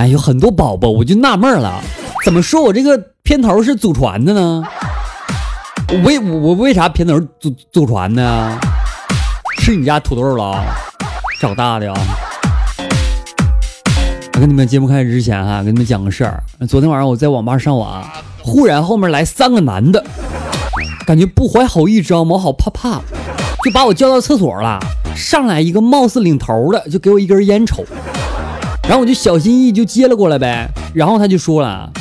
哎，有很多宝宝，我就纳闷了，怎么说我这个片头是祖传的呢？我为我为啥片头祖祖传呢？是你家土豆了？长大的啊？我跟你们节目开始之前哈，跟你们讲个事儿。昨天晚上我在网吧上网，忽然后面来三个男的，感觉不怀好意，知道吗？好怕怕，就把我叫到厕所了。上来一个貌似领头的，就给我一根烟抽。然后我就小心翼翼就接了过来呗，然后他就说了，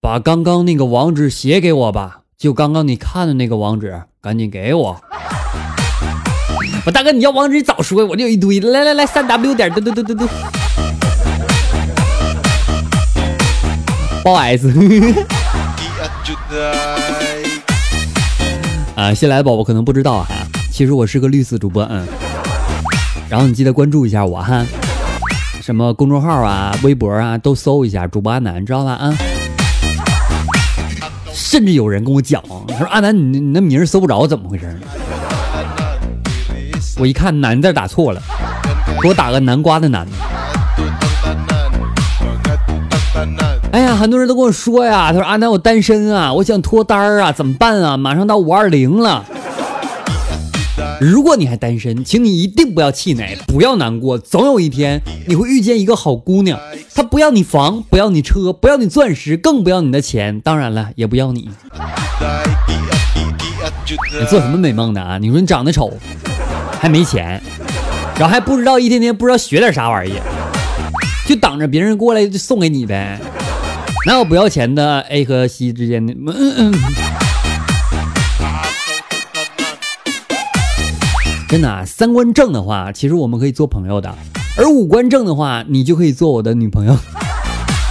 把刚刚那个网址写给我吧，就刚刚你看的那个网址，赶紧给我。我大哥，你要网址早说，我就有一堆。来来来，三 w 点，嘟嘟嘟嘟嘟。包 s。啊，新来的宝宝可能不知道哈，其实我是个绿色主播，嗯。然后你记得关注一下我哈。什么公众号啊、微博啊，都搜一下主播阿南，知道吧？啊，甚至有人跟我讲，他说阿南，你你那名搜不着，怎么回事？我一看“南”字打错了，给我打个南瓜的“南”。哎呀，很多人都跟我说呀，他说阿南我单身啊，我想脱单啊，怎么办啊？马上到五二零了。如果你还单身，请你一定不要气馁，不要难过，总有一天你会遇见一个好姑娘，她不要你房，不要你车，不要你钻石，更不要你的钱，当然了，也不要你。你做什么美梦呢啊？你说你长得丑，还没钱，然后还不知道一天天不知道学点啥玩意儿，就等着别人过来就送给你呗？哪有不要钱的 A 和 C 之间的？真的啊，三观正的话，其实我们可以做朋友的；而五官正的话，你就可以做我的女朋友。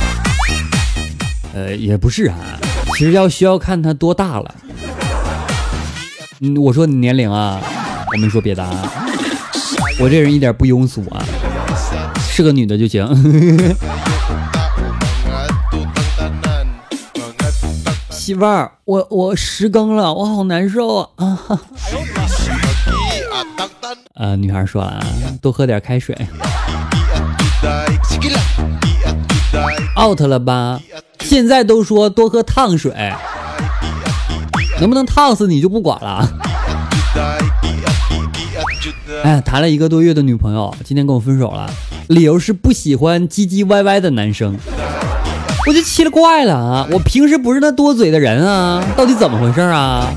呃，也不是啊，其实要需要看他多大了。嗯，我说你年龄啊，我没说别的啊。我这人一点不庸俗啊，是个女的就行。媳妇儿，我我十更了，我好难受啊啊哈！呃，女孩说了啊，多喝点开水。out 了吧？现在都说多喝烫水，能不能烫死你就不管了。哎，谈了一个多月的女朋友，今天跟我分手了，理由是不喜欢唧唧歪歪的男生。我就奇了怪了啊！我平时不是那多嘴的人啊，到底怎么回事啊？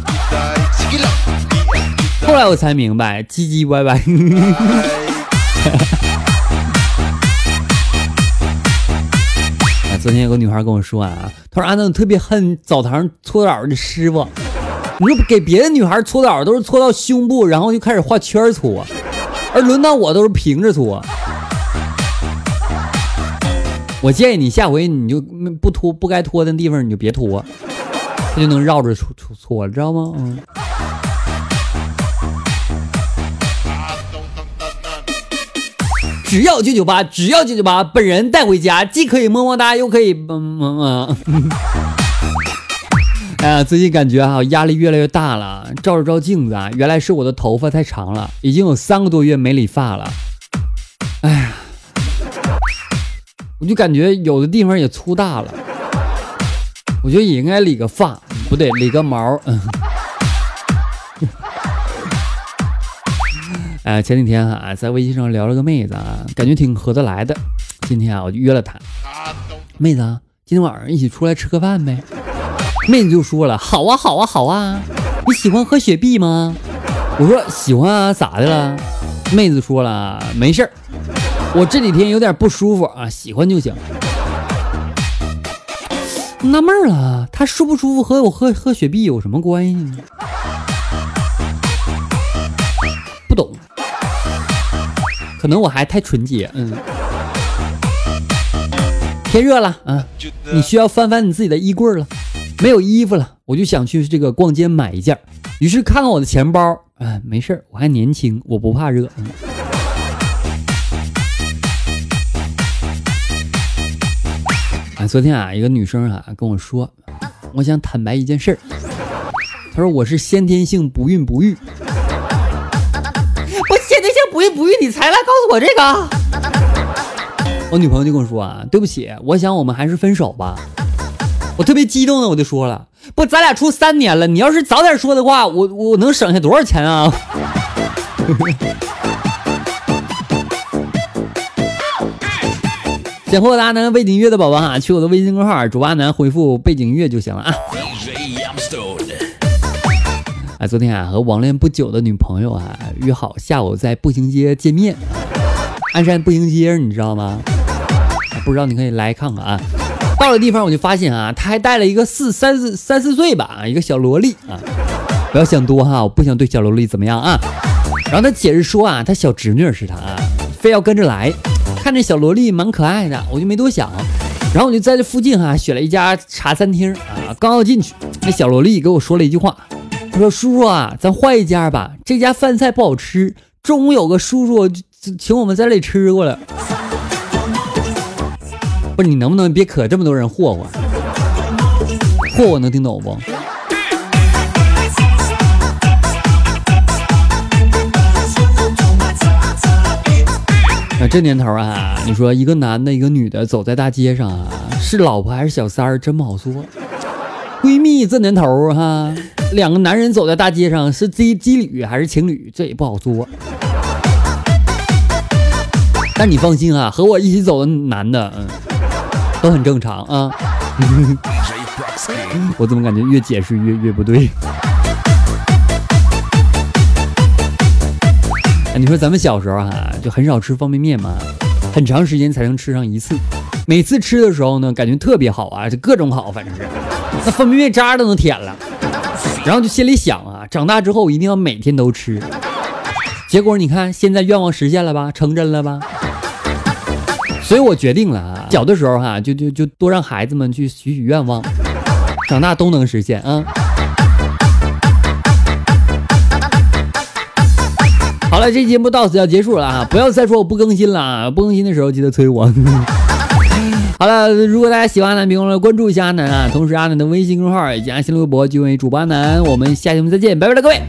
后来我才明白，唧唧歪歪。啊 昨天有个女孩跟我说啊，她说安东特别恨澡堂搓澡的师傅，你说给别的女孩搓澡都是搓到胸部，然后就开始画圈搓，而轮到我都是平着搓。我建议你下回你就不脱不该脱的地方你就别脱，他就能绕着搓搓搓，知道吗？嗯。只要九九八，只要九九八，本人带回家，既可以么么哒，又可以嗯嗯嗯。哎呀，最近感觉哈压力越来越大了，照着照镜子啊，原来是我的头发太长了，已经有三个多月没理发了。哎呀。我就感觉有的地方也粗大了，我觉得也应该理个发，不对，理个毛。嗯。哎，前几天啊，在微信上聊了个妹子啊，感觉挺合得来的。今天啊，我就约了她，妹子，今天晚上一起出来吃个饭呗。妹子就说了，好啊，好啊，好啊。你喜欢喝雪碧吗？我说喜欢啊，咋的了？妹子说了，没事儿。我这几天有点不舒服啊，喜欢就行。纳闷了，他舒不舒服和我喝喝雪碧有什么关系呢？可能我还太纯洁。嗯。天热了啊，你需要翻翻你自己的衣柜了，没有衣服了，我就想去这个逛街买一件。于是看看我的钱包，哎，没事我还年轻，我不怕热。啊，昨天啊，一个女生啊跟我说，我想坦白一件事儿，她说我是先天性不孕不育。不孕不育，你才来告诉我这个？我女朋友就跟我说啊，对不起，我想我们还是分手吧。我特别激动的，我就说了，不，咱俩处三年了，你要是早点说的话，我我能省下多少钱啊？想和我阿南背景音乐的宝宝哈，去我的微信公众号主阿南回复背景音乐就行了啊。哎，昨天啊和网恋不久的女朋友啊约好下午在步行街见面，鞍山步行街你知道吗？不知道你可以来看看啊！到了地方我就发现啊，他还带了一个四三四三四岁吧，一个小萝莉啊！不要想多哈，我不想对小萝莉怎么样啊。然后他解释说啊，他小侄女是他啊，非要跟着来。看这小萝莉蛮可爱的，我就没多想。然后我就在这附近哈选了一家茶餐厅啊，刚要进去，那小萝莉给我说了一句话，他说：“叔叔啊，咱换一家吧，这家饭菜不好吃。中午有个叔叔请我们在这里吃过了。”不是你能不能别可这么多人霍霍？霍霍能听懂不？那这年头啊，你说一个男的，一个女的走在大街上啊，是老婆还是小三儿，真不好说。闺蜜这年头哈，两个男人走在大街上是基基侣还是情侣，这也不好说。但你放心啊，和我一起走的男的，嗯。都很正常啊，我怎么感觉越解释越越不对？你说咱们小时候哈就很少吃方便面嘛，很长时间才能吃上一次，每次吃的时候呢，感觉特别好啊，就各种好，反正是那方便面渣都能舔了，然后就心里想啊，长大之后一定要每天都吃。结果你看现在愿望实现了吧，成真了吧？所以我决定了啊，小的时候哈，就就就多让孩子们去许许愿望，长大都能实现啊。好了，这节目到此要结束了啊，不要再说我不更新了啊，不更新的时候记得催我。好了，如果大家喜欢阿南，别忘了关注一下阿南啊，同时阿南的微信公众号以及新浪微博均为主播阿南，我们下期节目再见，拜拜了各位。